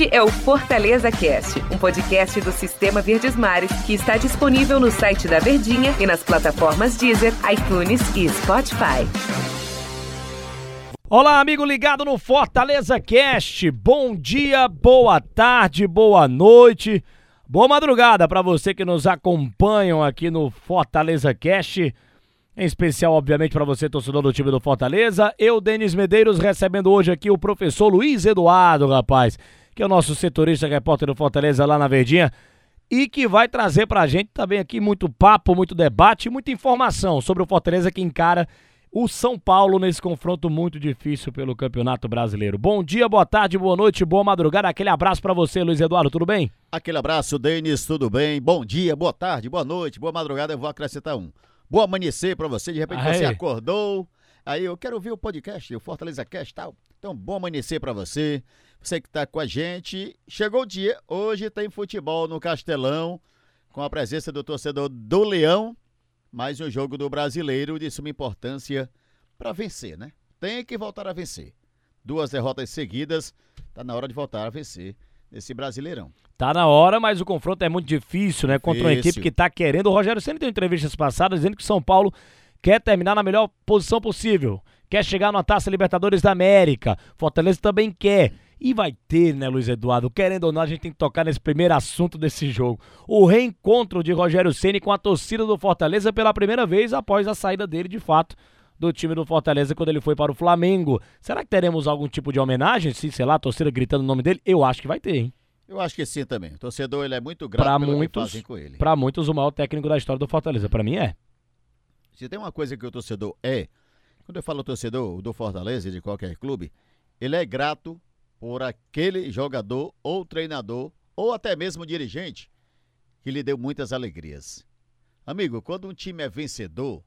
Este é o Fortaleza Cast, um podcast do Sistema Verdes Mares que está disponível no site da Verdinha e nas plataformas Deezer, iTunes e Spotify. Olá, amigo ligado no Fortaleza Cast. Bom dia, boa tarde, boa noite, boa madrugada para você que nos acompanham aqui no Fortaleza Cast. Em especial, obviamente, para você, torcedor do time do Fortaleza. Eu, Denis Medeiros, recebendo hoje aqui o professor Luiz Eduardo, rapaz, que é o nosso setorista repórter do Fortaleza lá na Verdinha. E que vai trazer para a gente também aqui muito papo, muito debate, muita informação sobre o Fortaleza que encara o São Paulo nesse confronto muito difícil pelo Campeonato Brasileiro. Bom dia, boa tarde, boa noite, boa madrugada. Aquele abraço para você, Luiz Eduardo, tudo bem? Aquele abraço, Denis, tudo bem? Bom dia, boa tarde, boa noite, boa madrugada. Eu vou acrescentar um. Bom amanhecer para você. De repente Aê. você acordou. Aí eu quero ouvir o podcast, o Fortaleza Cast tal. Então, bom amanhecer para você. Você que tá com a gente. Chegou o dia. Hoje tem futebol no Castelão. Com a presença do torcedor do Leão. Mais um jogo do brasileiro de suma importância para vencer, né? Tem que voltar a vencer. Duas derrotas seguidas. Tá na hora de voltar a vencer nesse Brasileirão. Tá na hora, mas o confronto é muito difícil, né? Contra uma equipe que tá querendo. O Rogério sempre deu entrevistas passadas dizendo que São Paulo quer terminar na melhor posição possível. Quer chegar na Taça Libertadores da América. Fortaleza também quer. E vai ter, né, Luiz Eduardo? Querendo ou não, a gente tem que tocar nesse primeiro assunto desse jogo. O reencontro de Rogério Ceni com a torcida do Fortaleza pela primeira vez após a saída dele, de fato, do time do Fortaleza quando ele foi para o Flamengo. Será que teremos algum tipo de homenagem? Se, sei lá, a torcida gritando o nome dele? Eu acho que vai ter, hein? Eu acho que sim também. O torcedor ele é muito grato pra muitos, com ele. Para muitos, o maior técnico da história do Fortaleza. Para mim é. Se tem uma coisa que o torcedor é, quando eu falo torcedor do Fortaleza e de qualquer clube, ele é grato por aquele jogador ou treinador ou até mesmo dirigente que lhe deu muitas alegrias. Amigo, quando um time é vencedor,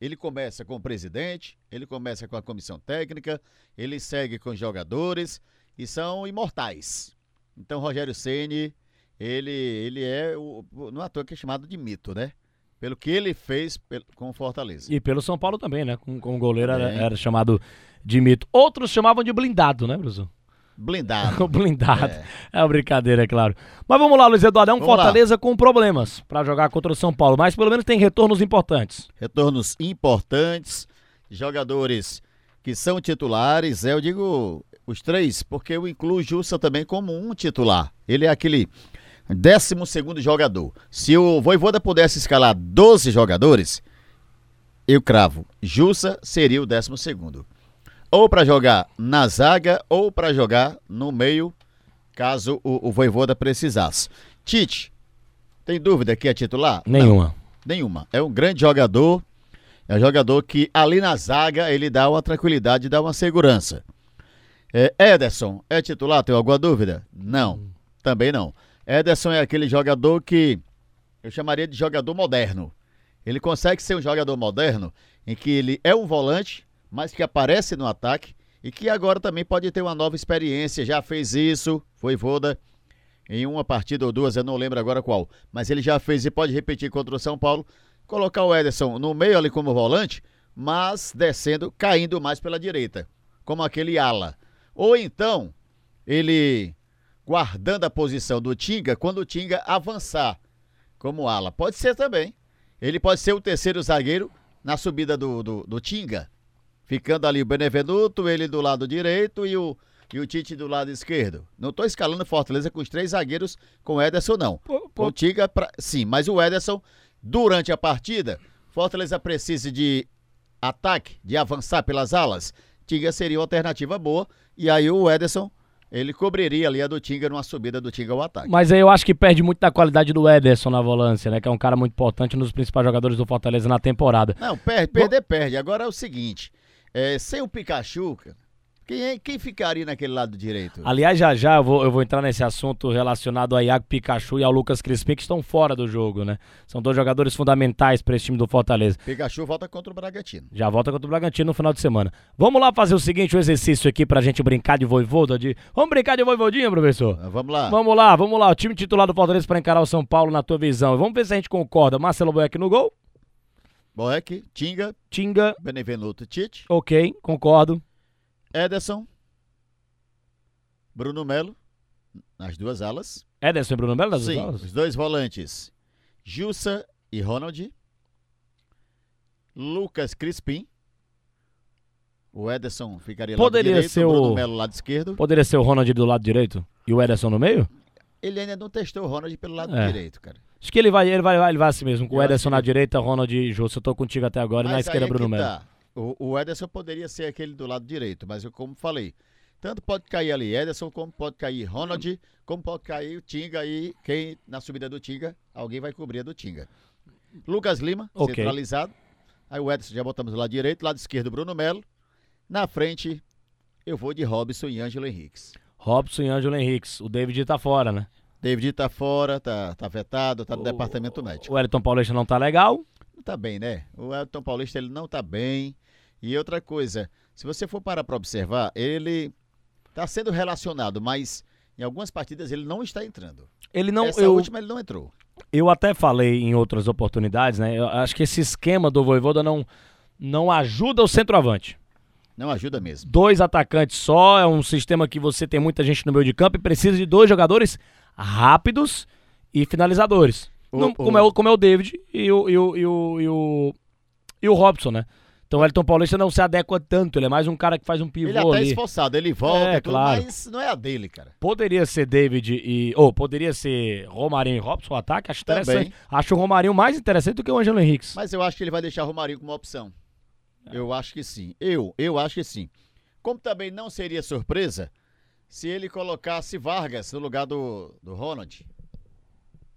ele começa com o presidente, ele começa com a comissão técnica, ele segue com os jogadores e são imortais. Então, Rogério Ceni, ele, ele é, o, não é à toa que é chamado de mito, né? Pelo que ele fez com o Fortaleza. E pelo São Paulo também, né? Com, com o goleiro era, era, chamado de mito. Outros chamavam de blindado, né, Bruno? Blindado. blindado. É. é uma brincadeira, é claro. Mas vamos lá, Luiz Eduardo. É um vamos Fortaleza lá. com problemas para jogar contra o São Paulo, mas pelo menos tem retornos importantes. Retornos importantes, jogadores que são titulares, é, eu digo os três, porque eu incluo o Jussa também como um titular. Ele é aquele décimo segundo jogador. Se o Voivoda pudesse escalar 12 jogadores, eu cravo, Jussa seria o décimo segundo ou para jogar na zaga ou para jogar no meio, caso o, o Voivoda precisasse. Tite, tem dúvida que é titular? Nenhuma. Não, nenhuma. É um grande jogador, é um jogador que ali na zaga ele dá uma tranquilidade, dá uma segurança. É, Ederson, é titular? Tem alguma dúvida? Não, também não. Ederson é aquele jogador que eu chamaria de jogador moderno. Ele consegue ser um jogador moderno em que ele é um volante, mas que aparece no ataque e que agora também pode ter uma nova experiência. Já fez isso, foi Voda, em uma partida ou duas, eu não lembro agora qual, mas ele já fez e pode repetir contra o São Paulo. Colocar o Ederson no meio ali como volante, mas descendo, caindo mais pela direita, como aquele ala. Ou então, ele guardando a posição do Tinga quando o Tinga avançar como ala. Pode ser também. Ele pode ser o terceiro zagueiro na subida do, do, do Tinga. Ficando ali o Benevenuto, ele do lado direito e o, e o Tite do lado esquerdo. Não estou escalando Fortaleza com os três zagueiros com o Ederson, não. Pô, pô. O Tiga, pra... sim, mas o Ederson, durante a partida, Fortaleza precisa de ataque, de avançar pelas alas. Tinga seria uma alternativa boa. E aí o Ederson, ele cobriria ali a do Tinga numa subida do Tinga ao ataque. Mas aí eu acho que perde muito da qualidade do Ederson na volância, né? Que é um cara muito importante, um dos principais jogadores do Fortaleza na temporada. Não, perde, perder, perde. Agora é o seguinte. É, sem o Pikachu, quem, é, quem ficaria naquele lado direito? Aliás, já já eu vou, eu vou entrar nesse assunto relacionado ao Iago Pikachu e ao Lucas Crispim, que estão fora do jogo, né? São dois jogadores fundamentais para esse time do Fortaleza. Pikachu volta contra o Bragantino. Já volta contra o Bragantino no final de semana. Vamos lá fazer o seguinte, o um exercício aqui pra gente brincar de voivoda. De... Vamos brincar de voivodinha, professor? Ah, vamos lá. Vamos lá, vamos lá. O time titular do Fortaleza para encarar o São Paulo na tua visão. Vamos ver se a gente concorda. Marcelo Boeck no gol. Boeck, Tinga. Tinga. Benevenuto Tite. Ok, concordo. Ederson. Bruno Melo. nas duas alas. Ederson e Bruno Melo nas duas Sim, alas? os dois volantes, Jussa e Ronald. Lucas Crispim. O Ederson ficaria Poderia lá do direito, ser o Bruno Melo lado esquerdo. Poderia ser o Ronald do lado direito e o Ederson no meio? Ele ainda não testou o Ronald pelo lado É. direito, cara. Acho que ele vai, ele vai, ele vai assim mesmo, com Eu o Ederson que- na direita, Ronald e Jô. Eu tô contigo até agora, e na Mas esquerda, é Bruno Melo. tá. O, o Ederson poderia ser aquele do lado direito, mas eu como falei, tanto pode cair ali Ederson, como pode cair Ronald, como pode cair o Tinga e quem na subida do Tinga, alguém vai cobrir a do Tinga. Lucas Lima, Ok. centralizado. Aí o Ederson já botamos do lado direito, lado esquerdo Bruno Melo. Na frente, eu vou de Robson e Ângelo Henriques. Robson e Ângelo Henriques. O David tá fora, né? David tá fora, tá, tá vetado, tá no O- departamento médico. O Elton Paulista não tá legal. Não tá bem, né? O Elton Paulista ele não tá bem. E outra coisa, se você for parar para observar, ele tá sendo relacionado, mas em algumas partidas ele não está entrando. Ele não. Essa eu, última ele não entrou. eu até falei em outras oportunidades, né? Eu acho que esse esquema do Voivoda não, não ajuda o centroavante. Não ajuda mesmo. Dois atacantes só, é um sistema que você tem muita gente no meio de campo e precisa de dois jogadores rápidos e finalizadores. O- Não- o- como, é o, como é o David e o, e o, e o, e o, e o Robson, né? Então o Elton Paulista não se adequa tanto, ele é mais um cara que faz um pivô Ele é até ali. esforçado, ele volta, É, tudo, claro. mas não é a dele, cara. Poderia ser David e. Ou poderia ser Romarinho e Robson o ataque. Acho Também. interessante. Acho o Romarinho mais interessante do que o Angelo Henriques. Mas eu acho que ele vai deixar o Romarinho como opção. Eu acho que sim. Eu, eu acho que sim. Como também não seria surpresa se ele colocasse Vargas no lugar do, do Ronald.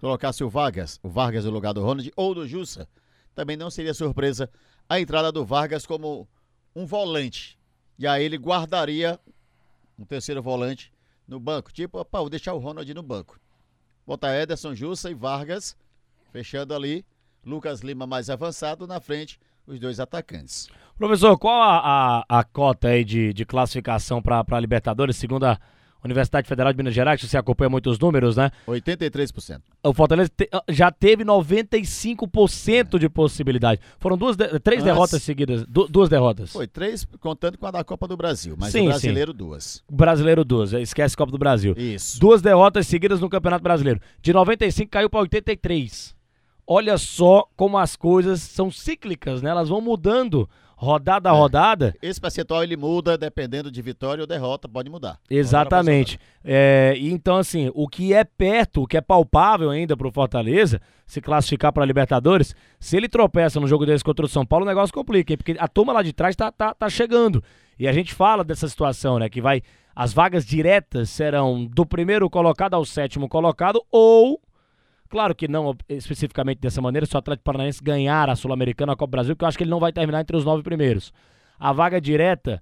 Colocasse o Vargas, o Vargas no lugar do Ronald ou do Jussa. Também não seria surpresa a entrada do Vargas como um volante. E aí ele guardaria um terceiro volante no banco. Tipo, opa, vou deixar o Ronald no banco. Botar Ederson, Jussa e Vargas, fechando ali. Lucas Lima mais avançado, na frente, os dois atacantes. Professor, qual a, a, a cota aí de, de classificação para a Libertadores, segundo a Universidade Federal de Minas Gerais, você acompanha muitos números, né? 83%. O Fortaleza te- já teve 95% de possibilidade. Foram duas de- três Antes- derrotas seguidas. du- duas derrotas. Foi três, contando com a da Copa do Brasil, mas Sim, o brasileiro duas. Brasileiro duas. Esquece Copa do Brasil. Isso. Duas derrotas seguidas no Campeonato Brasileiro. De 95 caiu para 83. Olha só como as coisas são cíclicas, né? Elas vão mudando rodada a É. rodada. Esse percentual ele muda dependendo de vitória ou derrota, pode mudar. Exatamente. É, então, assim, o que é perto, o que é palpável ainda pro Fortaleza, se classificar para Libertadores, se ele tropeça no jogo desse contra o São Paulo, o negócio complica, hein? Porque a turma lá de trás tá, tá, tá chegando. E a gente fala dessa situação, né? Que vai. As vagas diretas serão do primeiro colocado ao sétimo colocado, ou. Claro que não especificamente dessa maneira, se o Atlético Paranaense ganhar a Sul-Americana, a Copa Brasil, porque eu acho que ele não vai terminar entre os nove primeiros. A vaga direta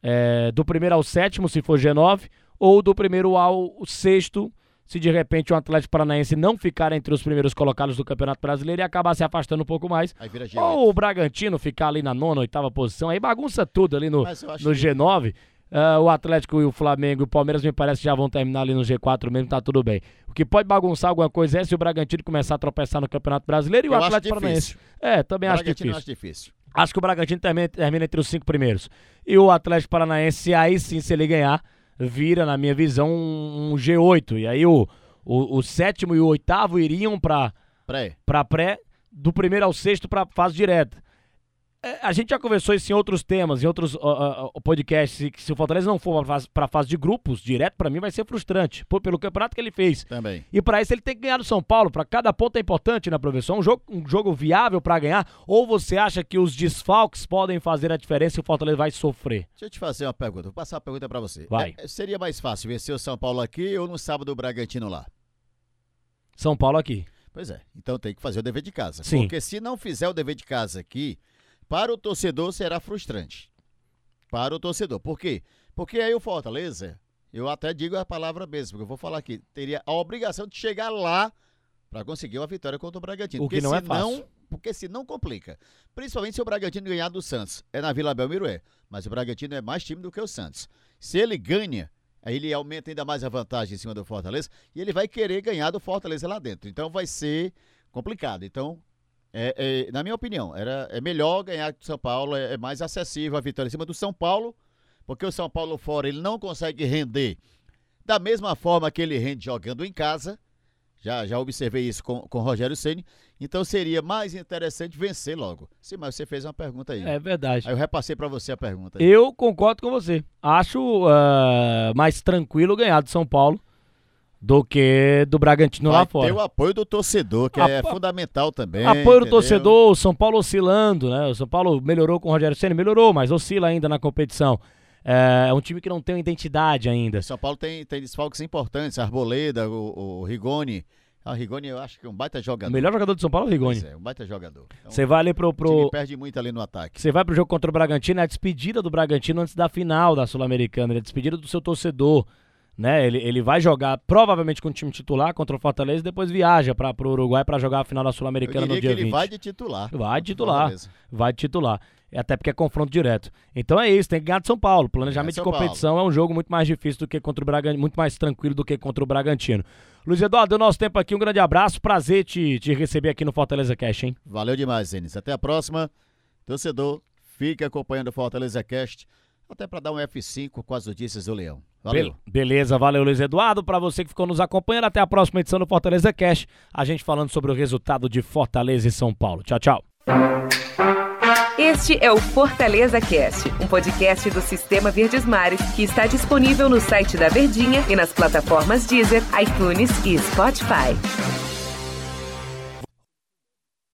é, do primeiro ao sétimo, se for G9, ou do primeiro ao sexto, se de repente o Atlético Paranaense não ficar entre os primeiros colocados do Campeonato Brasileiro e acabar se afastando um pouco mais. Aí vira G8. Ou o Bragantino ficar ali na nona, oitava posição, aí bagunça tudo ali no, no que- G9. Ah, o Atlético e o Flamengo e o Palmeiras me parece que já vão terminar ali no G4 mesmo, tá tudo bem. O que pode bagunçar alguma coisa é se o Bragantino começar a tropeçar no Campeonato Brasileiro e o Eu acho Atlético Paranaense. É, também acho difícil. acho difícil. Acho que o Bragantino termina, termina entre os cinco primeiros. E o Atlético Paranaense, aí sim, se ele ganhar, vira, na minha visão, um, um G8. E aí o, o, o sétimo e o oitavo iriam pra, Pré. pra pré, do primeiro ao sexto pra fase direta. É, a gente já conversou isso em outros temas, em outros ó, ó, podcasts, que se o Fortaleza não for fase, pra fase de grupos, direto, pra mim vai ser frustrante, por- pelo campeonato que ele fez. Também. E pra isso ele tem que ganhar do São Paulo. Pra cada ponto é importante, né, professor? Um jogo, um jogo viável pra ganhar. Ou você acha que os desfalques podem fazer a diferença e o Fortaleza vai sofrer? Deixa eu te fazer uma pergunta. Vou passar uma pergunta pra você. Vai. É, seria mais fácil vencer o São Paulo aqui ou no sábado o Bragantino lá? São Paulo aqui. Pois é. Então tem que fazer o dever de casa. Sim. Porque se não fizer o dever de casa aqui, para o torcedor será frustrante. Para o torcedor. Por quê? Porque aí o Fortaleza, eu até digo a palavra mesmo, porque eu vou falar aqui, teria a obrigação de chegar lá para conseguir uma vitória contra o Bragantino. O que Porque não é fácil. Porque se não complica. Principalmente se o Bragantino ganhar do Santos. É na Vila Belmiro, é. Mas o Bragantino é mais time do que o Santos. Se ele ganha, aí ele aumenta ainda mais a vantagem em cima do Fortaleza e ele vai querer ganhar do Fortaleza lá dentro. Então vai ser complicado. Então, é, é, na minha opinião, era, é melhor ganhar do São Paulo, é, é mais acessível a vitória em cima do São Paulo, porque o São Paulo fora ele não consegue render Da mesma forma que ele rende jogando em casa, já, já observei isso com, com Rogério Ceni. Então seria mais interessante vencer logo. Sim, mas você fez uma pergunta aí. É verdade. Aí eu repassei para você a pergunta. Eu concordo com você. Acho uh, mais tranquilo ganhar do São Paulo do que do Bragantino Vai lá fora. Ter o apoio do torcedor, que é fundamental também. Apoio entendeu? do torcedor, o São Paulo oscilando, né? O São Paulo melhorou com o Rogério Ceni, melhorou, mas oscila ainda na competição. É, é um time que não tem uma identidade ainda. São Paulo tem, tem desfalques importantes, Arboleda, o, o Rigoni. Ah, o Rigoni eu acho que é um baita jogador. O melhor jogador de São Paulo é o Rigoni. Pois é, um baita jogador. Então, Você vai ali pro. pro... O time perde muito ali no ataque. Você vai pro jogo contra o Bragantino, é a despedida do Bragantino antes da final da Sul-Americana, é a despedida do seu torcedor. Né? Ele, ele vai jogar provavelmente com o time titular contra o Fortaleza e depois viaja para o Uruguai para jogar a final da Sul-Americana no dia que ele 20. vai de titular. Vai de titular. Vai de titular. Até porque é confronto direto. Então é isso, tem que ganhar de São Paulo. Planejamento de competição Paulo. é um jogo muito mais difícil do que contra o Bragantino, muito mais tranquilo do que contra o Bragantino. Luiz Eduardo, deu nosso tempo aqui, um grande abraço. Prazer te, te receber aqui no Fortaleza Cast, hein? Valeu demais, Zenis. Até a próxima. Torcedor, fique acompanhando o Fortaleza Cast, até para dar um F5 com as notícias do Leão. Valeu. Be beleza, valeu Luiz Eduardo. Para você que ficou nos acompanhando, até a próxima edição do Fortaleza Cast. A gente falando sobre o resultado de Fortaleza e São Paulo. Tchau, tchau. Este é o Fortaleza Cast, um podcast do Sistema Verdes Mares que está disponível no site da Verdinha e nas plataformas Deezer, iTunes e Spotify.